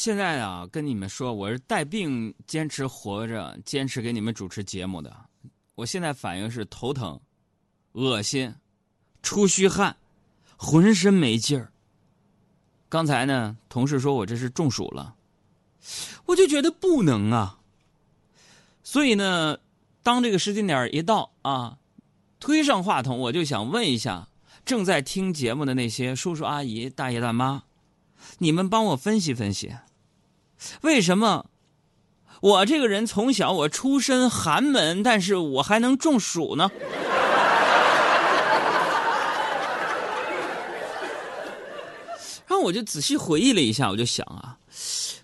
现在啊，跟你们说，我是带病坚持活着，坚持给你们主持节目的。我现在反应是头疼、恶心、出虚汗、浑身没劲儿。刚才呢，同事说我这是中暑了，我就觉得不能啊。所以呢，当这个时间点一到啊，推上话筒，我就想问一下正在听节目的那些叔叔阿姨、大爷大妈。你们帮我分析分析，为什么我这个人从小我出身寒门，但是我还能中暑呢？然后我就仔细回忆了一下，我就想啊，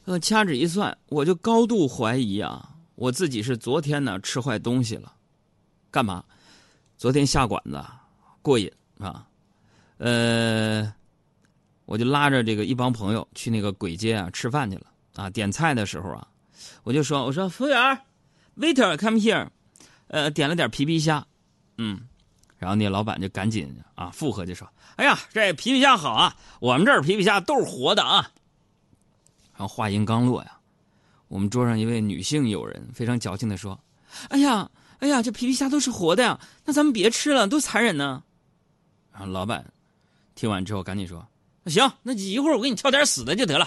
呃，掐指一算，我就高度怀疑啊，我自己是昨天呢吃坏东西了，干嘛？昨天下馆子过瘾啊，呃。我就拉着这个一帮朋友去那个簋街啊吃饭去了啊！点菜的时候啊，我就说：“我说服务员，waiter come here，呃，点了点皮皮虾，嗯，然后那老板就赶紧啊附和就说：‘哎呀，这皮皮虾好啊，我们这儿皮皮虾都是活的啊。’然后话音刚落呀，我们桌上一位女性友人非常矫情的说：‘哎呀，哎呀，这皮皮虾都是活的呀，那咱们别吃了，多残忍呢。’然后老板听完之后赶紧说。”那行，那一会儿我给你挑点死的就得了。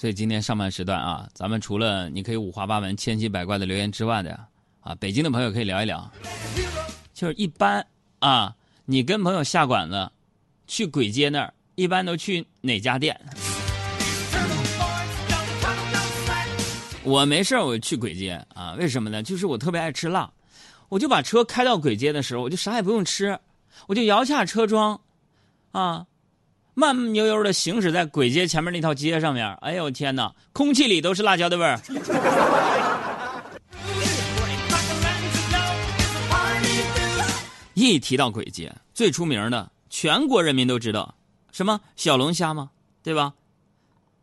所以今天上半时段啊，咱们除了你可以五花八门、千奇百怪的留言之外的啊，北京的朋友可以聊一聊，就是一般啊，你跟朋友下馆子，去簋街那儿，一般都去哪家店？我没事我去簋街啊，为什么呢？就是我特别爱吃辣，我就把车开到簋街的时候，我就啥也不用吃，我就摇下车窗，啊，慢慢悠悠的行驶在簋街前面那条街上面。哎呦天哪，空气里都是辣椒的味儿。一提到簋街，最出名的，全国人民都知道，什么小龙虾吗？对吧？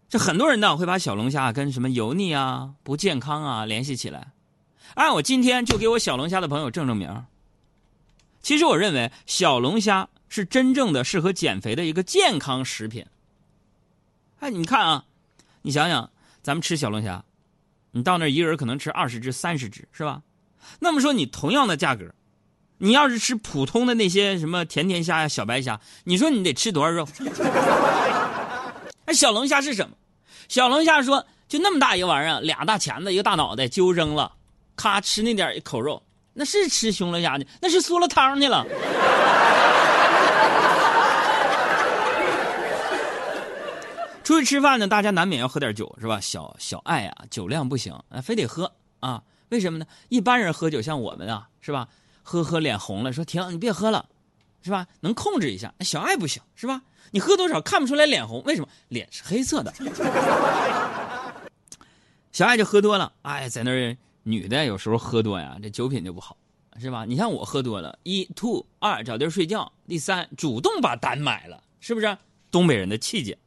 这很多人呢会把小龙虾跟什么油腻啊、不健康啊联系起来，哎，我今天就给我小龙虾的朋友正正名。其实我认为小龙虾是真正的适合减肥的一个健康食品。哎，你看啊，你想想，咱们吃小龙虾，你到那一个人可能吃二十只、三十只，是吧？那么说你同样的价格，你要是吃普通的那些什么甜甜虾呀、小白虾，你说你得吃多少肉？那 小龙虾是什么？小龙虾说：“就那么大一个玩意儿，俩大钳子，一个大脑袋，就扔了，咔吃那点一口肉，那是吃熊龙虾去，那是嗦了汤去了。”出去吃饭呢，大家难免要喝点酒，是吧？小小爱啊，酒量不行，啊非得喝啊？为什么呢？一般人喝酒，像我们啊，是吧？喝喝脸红了，说停，你别喝了，是吧？能控制一下。小爱不行，是吧？你喝多少看不出来脸红？为什么？脸是黑色的。小爱就喝多了，哎，在那儿女的有时候喝多呀，这酒品就不好，是吧？你像我喝多了，一吐，二找地儿睡觉，第三主动把单买了，是不是？东北人的气节。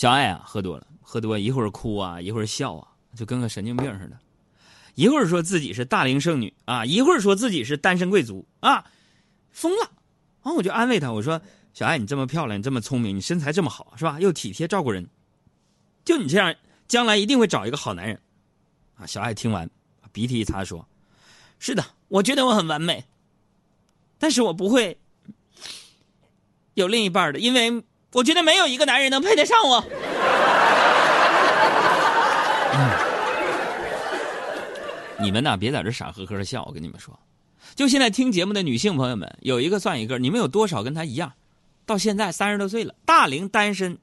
小爱啊，喝多了，喝多一会儿哭啊，一会儿笑啊，就跟个神经病似的。一会儿说自己是大龄剩女啊，一会儿说自己是单身贵族啊，疯了。然后我就安慰她，我说。小爱，你这么漂亮，你这么聪明，你身材这么好，是吧？又体贴照顾人，就你这样，将来一定会找一个好男人。啊！小爱听完，鼻涕一擦，说：“是的，我觉得我很完美，但是我不会有另一半的，因为我觉得没有一个男人能配得上我。”你们呢？别在这傻呵呵的笑，我跟你们说，就现在听节目的女性朋友们，有一个算一个，你们有多少跟她一样？到现在三十多岁了，大龄单身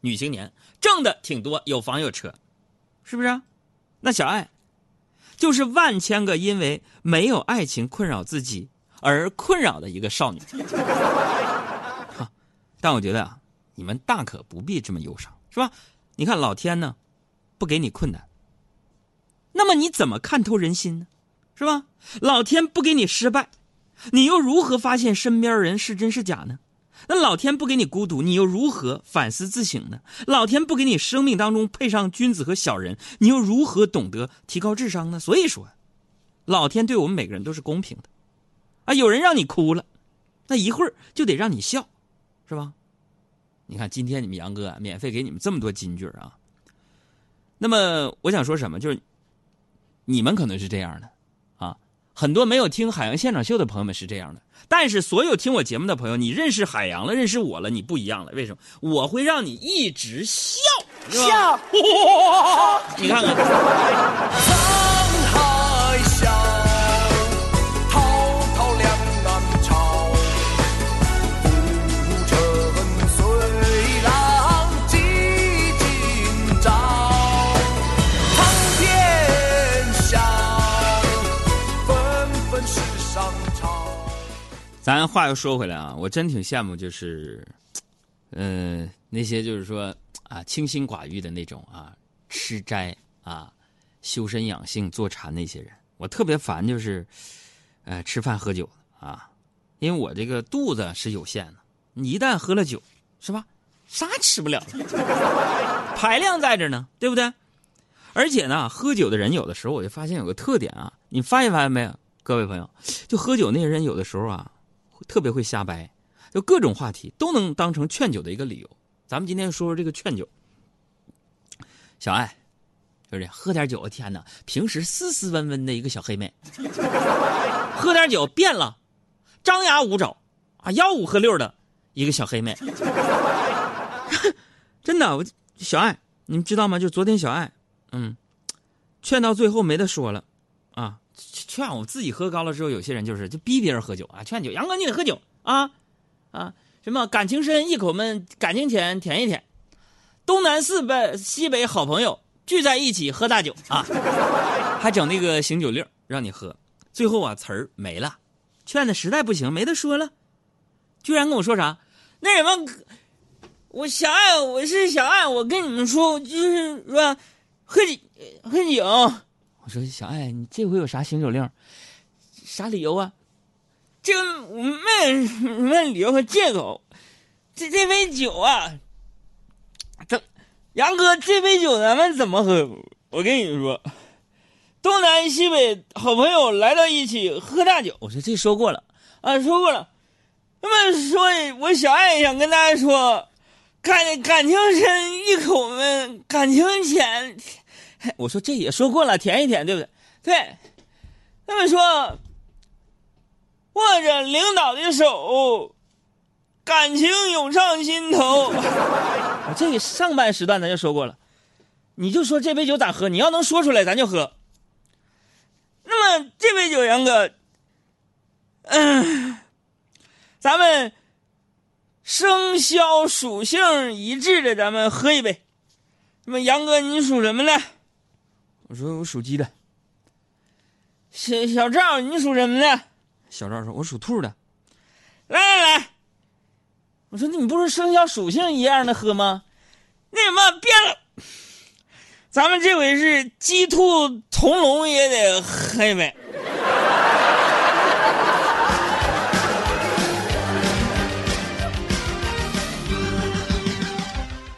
女青年挣的挺多，有房有车，是不是？那小爱就是万千个因为没有爱情困扰自己而困扰的一个少女。但我觉得啊，你们大可不必这么忧伤，是吧？你看老天呢，不给你困难，那么你怎么看透人心呢？是吧？老天不给你失败，你又如何发现身边人是真是假呢？那老天不给你孤独，你又如何反思自省呢？老天不给你生命当中配上君子和小人，你又如何懂得提高智商呢？所以说，老天对我们每个人都是公平的，啊，有人让你哭了，那一会儿就得让你笑，是吧？你看今天你们杨哥免费给你们这么多金句啊。那么我想说什么，就是你们可能是这样的啊，很多没有听海洋现场秀的朋友们是这样的，但是所有听我节目的朋友，你认识海洋了，认识我了，你不一样了，为什么？我会让你一直笑，笑，你看看。咱话又说回来啊，我真挺羡慕，就是，嗯、那些就是说啊，清心寡欲的那种啊，吃斋啊，修身养性、坐禅那些人，我特别烦，就是，呃，吃饭喝酒啊，因为我这个肚子是有限的，你一旦喝了酒，是吧？啥吃不了了，排量在这呢，对不对？而且呢，喝酒的人有的时候我就发现有个特点啊，你发现发现没有，各位朋友，就喝酒那些人有的时候啊，特别会瞎掰，就各种话题都能当成劝酒的一个理由。咱们今天说说这个劝酒。小爱，就是喝点酒，天哪！平时斯斯文文的一个小黑妹，喝点酒变了，张牙舞爪啊，吆五喝六的一个小黑妹。真的，我小爱，你们知道吗？就昨天小爱，嗯，劝到最后没得说了，劝我自己喝高了之后，有些人就是就逼别人喝酒啊，劝酒，杨哥你得喝酒啊啊，什么感情深一口闷，感情浅舔一舔，东南四北西北好朋友聚在一起喝大酒啊，还整那个醒酒令让你喝，最后啊词儿没了，劝的实在不行没得说了，居然跟我说啥？那什么，我小爱，我是小爱，我跟你们说，就是说喝酒喝酒。我说小爱，你这回有啥醒酒令？啥理由啊？这个我没理由和借口，这这杯酒啊，怎杨哥这杯酒咱们怎么喝？我跟你说，东南西北好朋友来到一起喝大酒。我说这说过了啊，说过了。那么说，我小爱想跟大家说，感感情深一口闷，感情浅。我说这也说过了，舔一舔，对不对？对。他们说，握着领导的手，感情涌上心头。我 这个上半时段咱就说过了，你就说这杯酒咋喝？你要能说出来，咱就喝。那么这杯酒，杨哥，嗯，咱们生肖属性一致的，咱们喝一杯。那么杨哥，你属什么的？我说我属鸡的。小小赵，你属什么的？小赵说：“我属兔的。”来来来，我说：“你不是生肖属性一样的喝吗？那什么变了，咱们这回是鸡兔同笼也得喝一杯。”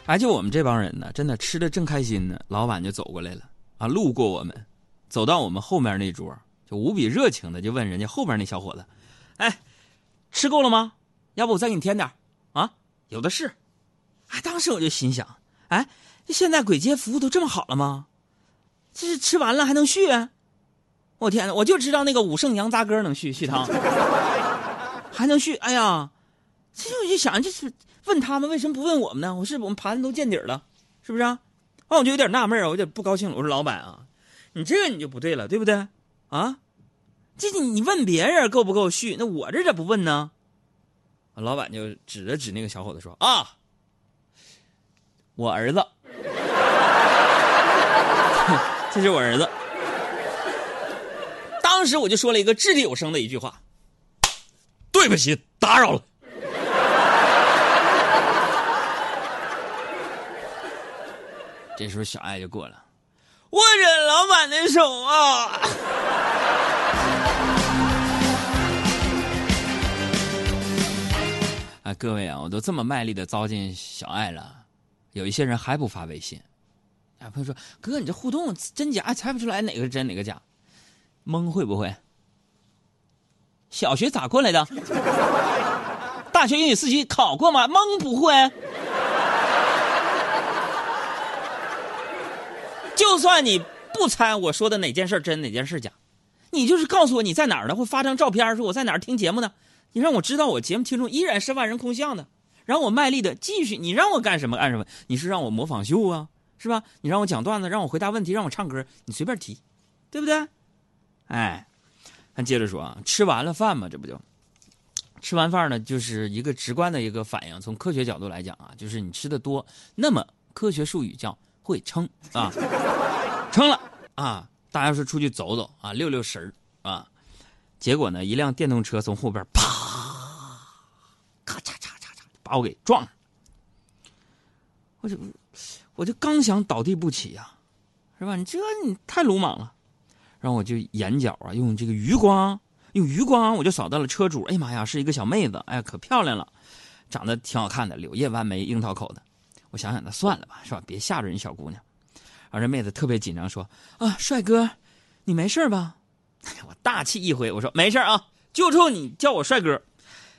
哎，就我们这帮人呢，真的吃的正开心呢，老板就走过来了啊，路过我们，走到我们后面那桌，就无比热情的就问人家后边那小伙子：“哎，吃够了吗？要不我再给你添点啊？有的是。”哎，当时我就心想：哎，现在鬼街服务都这么好了吗？这是吃完了还能续？我天哪！我就知道那个武圣羊杂哥能续续汤，还能续。哎呀，这我就想，这是问他们为什么不问我们呢？我是我们盘子都见底了，是不是啊？那我就有点纳闷啊，我有点不高兴了。我说老板啊，你这个你就不对了，对不对？啊，这你你问别人够不够续，那我这咋不问呢？老板就指了指那个小伙子说啊，我儿子，这是我儿子。当时我就说了一个掷地有声的一句话：“对不起，打扰了。”这时候小爱就过了，握着老板的手啊！啊，各位啊，我都这么卖力的糟践小爱了，有一些人还不发微信。啊，朋友说：“哥，你这互动真假猜不出来哪个是真哪个假。”蒙会不会？小学咋过来的？大学英语四级考过吗？蒙不会。就算你不猜我说的哪件事真哪件事假，你就是告诉我你在哪儿呢，或发张照片说我在哪儿听节目呢？你让我知道我节目听众依然是万人空巷的，然后我卖力的继续。你让我干什么干什么？你是让我模仿秀啊，是吧？你让我讲段子，让我回答问题，让我唱歌，你随便提，对不对？哎，咱接着说啊，吃完了饭嘛，这不就吃完饭呢，就是一个直观的一个反应。从科学角度来讲啊，就是你吃的多，那么科学术语叫会撑啊，撑了啊，大家说出去走走啊，溜溜神儿啊。结果呢，一辆电动车从后边啪，咔嚓嚓嚓嚓，把我给撞上。我就我就刚想倒地不起呀、是吧？你这你太鲁莽了。然后我就眼角啊，用这个余光，用余光，我就扫到了车主。哎呀妈呀，是一个小妹子，哎呀，可漂亮了，长得挺好看的，柳叶弯眉，樱桃口的。我想想，那算了吧，是吧？别吓着人小姑娘。然后这妹子特别紧张，说：“啊，帅哥，你没事吧？” 我大气一回，我说：“没事啊，就冲你叫我帅哥。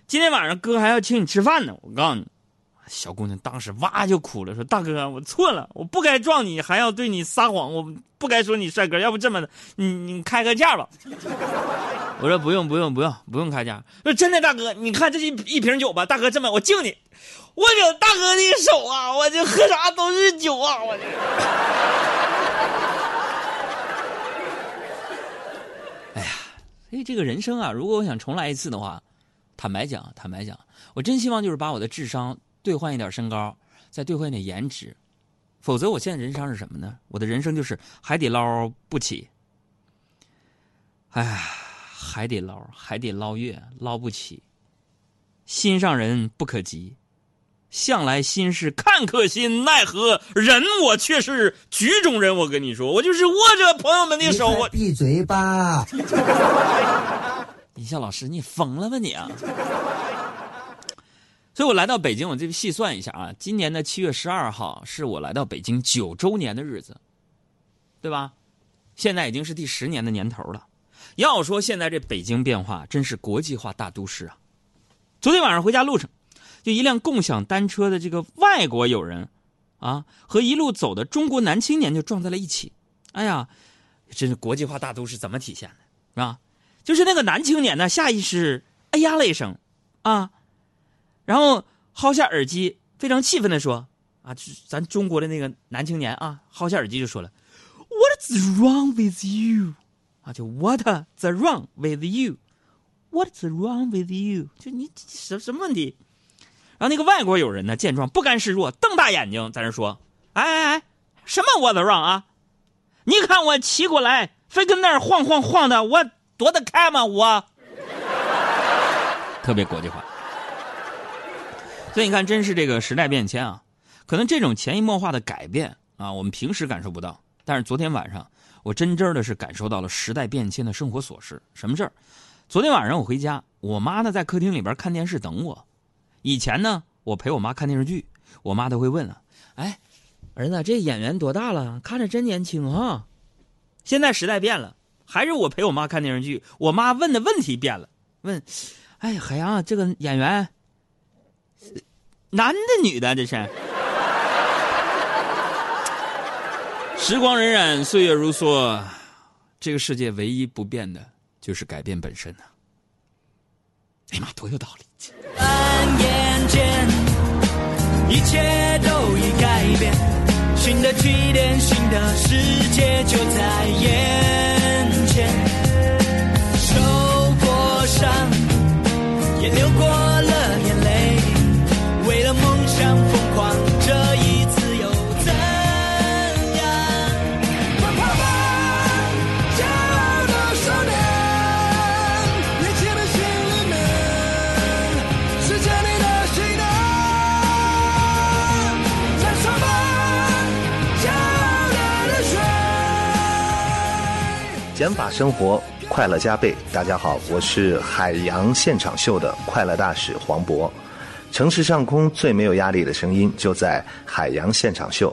今天晚上哥还要请你吃饭呢。我告诉你。”小姑娘当时哇就哭了，说：“大哥，我错了，我不该撞你，还要对你撒谎，我不该说你帅哥。要不这么的，你你开个价吧。”我说：“不用，不用，不用，不用开价。”说：“真的，大哥，你看这一一瓶酒吧，大哥这么，我敬你，我领大哥的手啊，我这喝啥都是酒啊，我这。”哎呀，所以这个人生啊，如果我想重来一次的话，坦白讲，坦白讲，我真希望就是把我的智商兑换一点身高，再兑换一点颜值，否则我现在人生是什么呢？我的人生就是海底捞不起。哎呀，海底捞，海底捞月捞不起，心上人不可及，向来心是看客心，奈何人我却是局中人。我跟你说，我就是握着朋友们的手，我闭嘴吧！李笑老师，你疯了吧你啊！所以我来到北京，我这细算一下啊，今年的七月十二号是我来到北京九周年的日子，对吧？现在已经是第十年的年头了。要说现在这北京变化，真是国际化大都市啊！昨天晚上回家路上，就一辆共享单车的这个外国友人，啊，和一路走的中国男青年就撞在了一起。哎呀，真是国际化大都市怎么体现的，啊？就是那个男青年呢，下意识哎呀了一声，啊，然后薅下耳机，非常气愤的说：“啊，咱中国的那个男青年啊，薅下耳机就说了，What's wrong with you？啊，就 What's the wrong with you？What's wrong with you？就你什什么问题？然后那个外国友人呢，见状不甘示弱，瞪大眼睛在那说：“哎哎哎，什么 What's wrong 啊？你看我骑过来，非跟那儿晃晃晃的，我。”躲得开吗？我 特别国际化，所以你看，真是这个时代变迁啊！可能这种潜移默化的改变啊，我们平时感受不到，但是昨天晚上，我真真的是感受到了时代变迁的生活琐事。什么事儿？昨天晚上我回家，我妈呢在客厅里边看电视等我。以前呢，我陪我妈看电视剧，我妈都会问啊：“哎，儿子，这演员多大了？看着真年轻啊！”现在时代变了。还是我陪我妈看电视剧，我妈问的问题变了，问：“哎，海洋，这个演员，男的女的？这是？”时光荏苒，岁月如梭，这个世界唯一不变的就是改变本身呐、哎呀妈，多有道理！转眼间，一切都已改变，新的起点，新的世界就在眼前。受过伤，也流过了眼泪，为了梦想疯狂，减法生活，快乐加倍。大家好，我是海洋现场秀的快乐大使黄渤。城市上空最没有压力的声音，就在海洋现场秀。